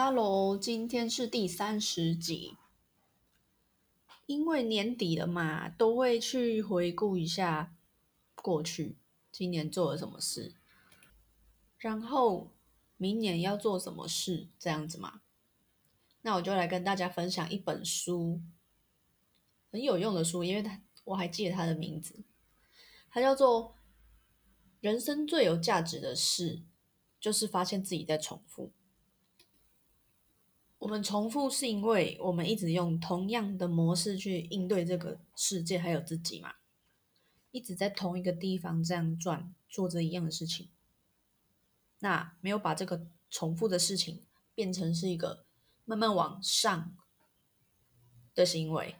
Hello，今天是第三十集。因为年底了嘛，都会去回顾一下过去今年做了什么事，然后明年要做什么事，这样子嘛。那我就来跟大家分享一本书，很有用的书，因为它我还记得它的名字，它叫做《人生最有价值的事》，就是发现自己在重复。我们重复是因为我们一直用同样的模式去应对这个世界，还有自己嘛，一直在同一个地方这样转，做着一样的事情。那没有把这个重复的事情变成是一个慢慢往上的行为，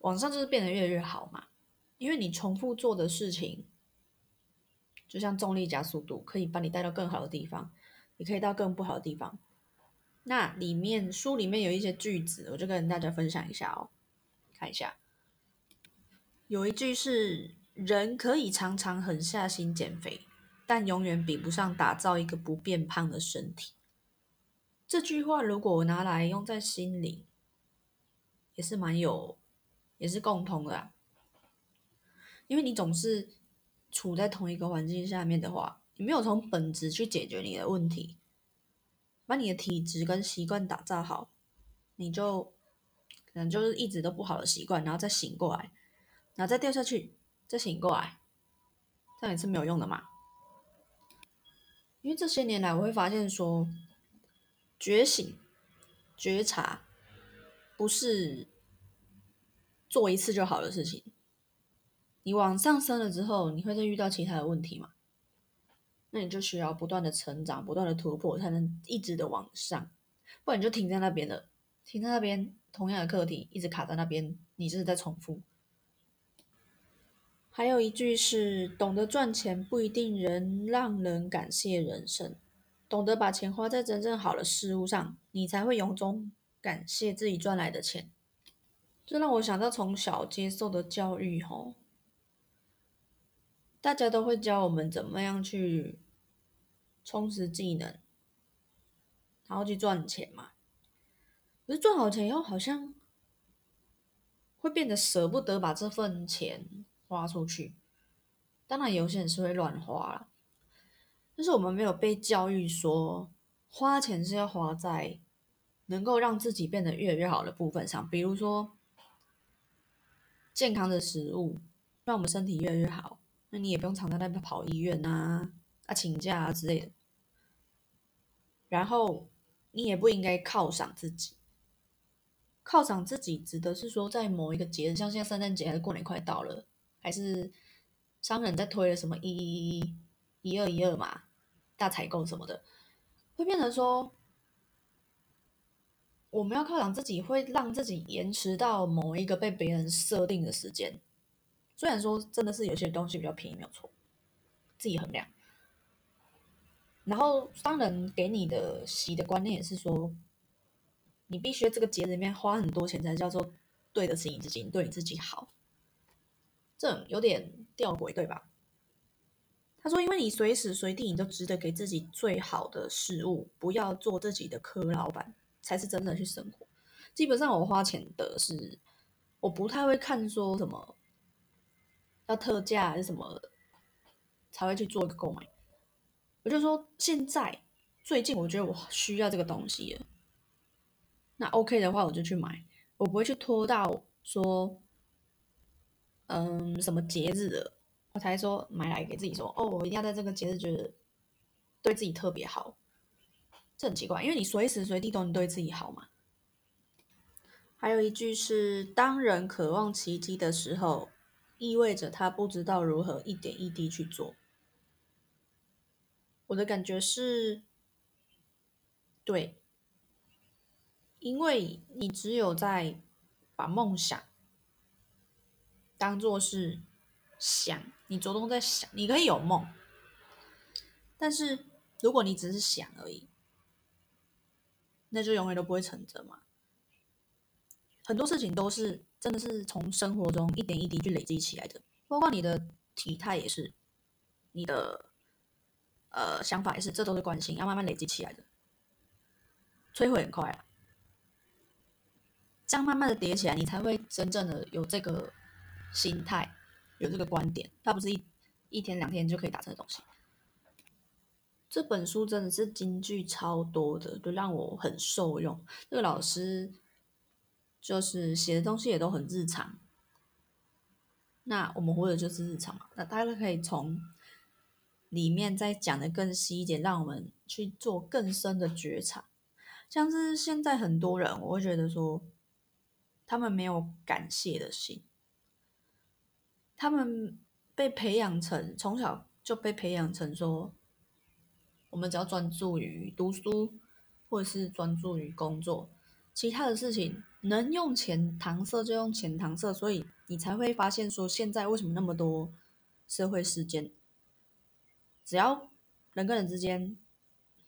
往上就是变得越来越好嘛。因为你重复做的事情，就像重力加速度，可以把你带到更好的地方，也可以到更不好的地方。那里面书里面有一些句子，我就跟大家分享一下哦。看一下，有一句是：人可以常常狠下心减肥，但永远比不上打造一个不变胖的身体。这句话如果我拿来用在心里，也是蛮有，也是共通的。因为你总是处在同一个环境下面的话，你没有从本质去解决你的问题。把你的体质跟习惯打造好，你就可能就是一直都不好的习惯，然后再醒过来，然后再掉下去，再醒过来，这样也是没有用的嘛。因为这些年来，我会发现说，觉醒、觉察不是做一次就好的事情。你往上升了之后，你会再遇到其他的问题嘛？那你就需要不断的成长，不断的突破，才能一直的往上，不然你就停在那边了，停在那边，同样的课题一直卡在那边，你就是在重复。还有一句是：懂得赚钱不一定能让人感谢人生，懂得把钱花在真正好的事物上，你才会由衷感谢自己赚来的钱。这让我想到从小接受的教育，吼。大家都会教我们怎么样去充实技能，然后去赚钱嘛。可是赚好钱以后，好像会变得舍不得把这份钱花出去。当然，有些人是会乱花啦，但是我们没有被教育说，花钱是要花在能够让自己变得越来越好的部分上，比如说健康的食物，让我们身体越来越好。那你也不用常常在跑医院啊、啊请假啊之类的，然后你也不应该犒赏自己。犒赏自己指的是说，在某一个节日，像现在圣诞节还是过年快到了，还是商人在推了什么一一一一二一二嘛，大采购什么的，会变成说，我们要犒赏自己，会让自己延迟到某一个被别人设定的时间。虽然说真的是有些东西比较便宜，没有错，自己衡量。然后商人给你的洗的观念也是说，你必须这个节日里面花很多钱才叫做对得起你自己，对你自己好。这有点吊诡，对吧？他说，因为你随时随地你都值得给自己最好的事物，不要做自己的科老板，才是真的去生活。基本上我花钱的是，我不太会看说什么。要特价还是什么才会去做一个购买？我就说现在最近我觉得我需要这个东西了，那 OK 的话我就去买，我不会去拖到说，嗯，什么节日了我才说买来给自己说哦，我一定要在这个节日觉得对自己特别好，这很奇怪，因为你随时随地都能对自己好嘛。还有一句是：当人渴望奇迹的时候。意味着他不知道如何一点一滴去做。我的感觉是，对，因为你只有在把梦想当做是想，你着重在想，你可以有梦，但是如果你只是想而已，那就永远都不会成真嘛。很多事情都是。真的是从生活中一点一滴去累积起来的，包括你的体态也是，你的呃想法也是，这都是关心，要慢慢累积起来的。摧毁很快啊。这样慢慢的叠起来，你才会真正的有这个心态，有这个观点。它不是一一天两天就可以达成的东西。这本书真的是金句超多的，就让我很受用。这个老师就是写的东西也都很日常。那我们活的就是日常嘛，那大家可以从里面再讲的更细一点，让我们去做更深的觉察。像是现在很多人，我会觉得说，他们没有感谢的心，他们被培养成从小就被培养成说。我们只要专注于读书，或者是专注于工作，其他的事情能用钱搪塞就用钱搪塞，所以你才会发现说现在为什么那么多社会事件，只要人跟人之间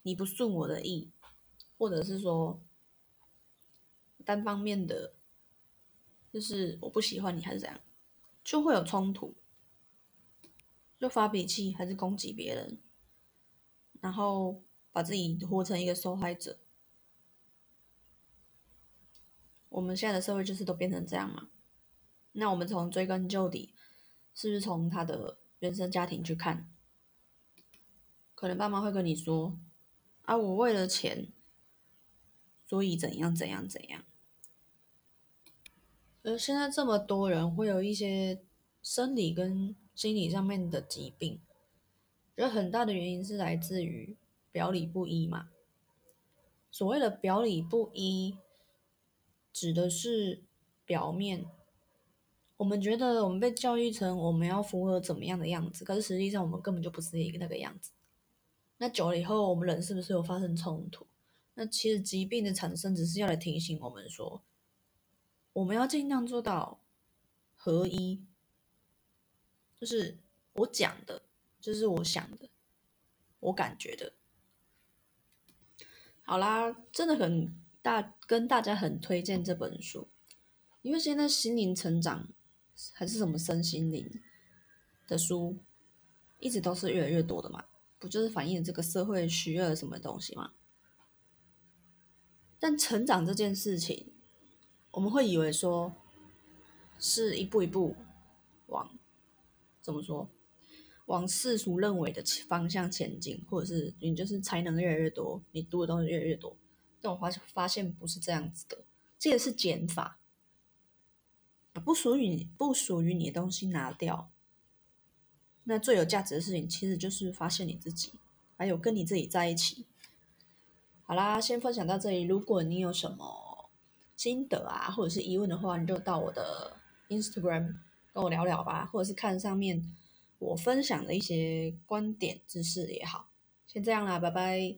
你不顺我的意，或者是说单方面的，就是我不喜欢你还是怎样，就会有冲突，就发脾气还是攻击别人。然后把自己活成一个受害者，我们现在的社会就是都变成这样嘛？那我们从追根究底，是不是从他的原生家庭去看？可能爸妈会跟你说：“啊，我为了钱，所以怎样怎样怎样。”而现在这么多人会有一些生理跟心理上面的疾病。觉得很大的原因是来自于表里不一嘛。所谓的表里不一，指的是表面。我们觉得我们被教育成我们要符合怎么样的样子，可是实际上我们根本就不是一个那个样子。那久了以后，我们人是不是有发生冲突？那其实疾病的产生只是要来提醒我们说，我们要尽量做到合一，就是我讲的。就是我想的，我感觉的。好啦，真的很大，跟大家很推荐这本书，因为现在心灵成长还是什么身心灵的书，一直都是越来越多的嘛，不就是反映这个社会需要什么东西吗？但成长这件事情，我们会以为说是一步一步往怎么说？往世俗认为的方向前进，或者是你就是才能越来越多，你读的东西越来越多。但我发现发现不是这样子的，这个是减法，不属于你、不属于你的东西拿掉。那最有价值的事情，其实就是发现你自己，还有跟你自己在一起。好啦，先分享到这里。如果你有什么心得啊，或者是疑问的话，你就到我的 Instagram 跟我聊聊吧，或者是看上面。我分享的一些观点、知识也好，先这样啦，拜拜。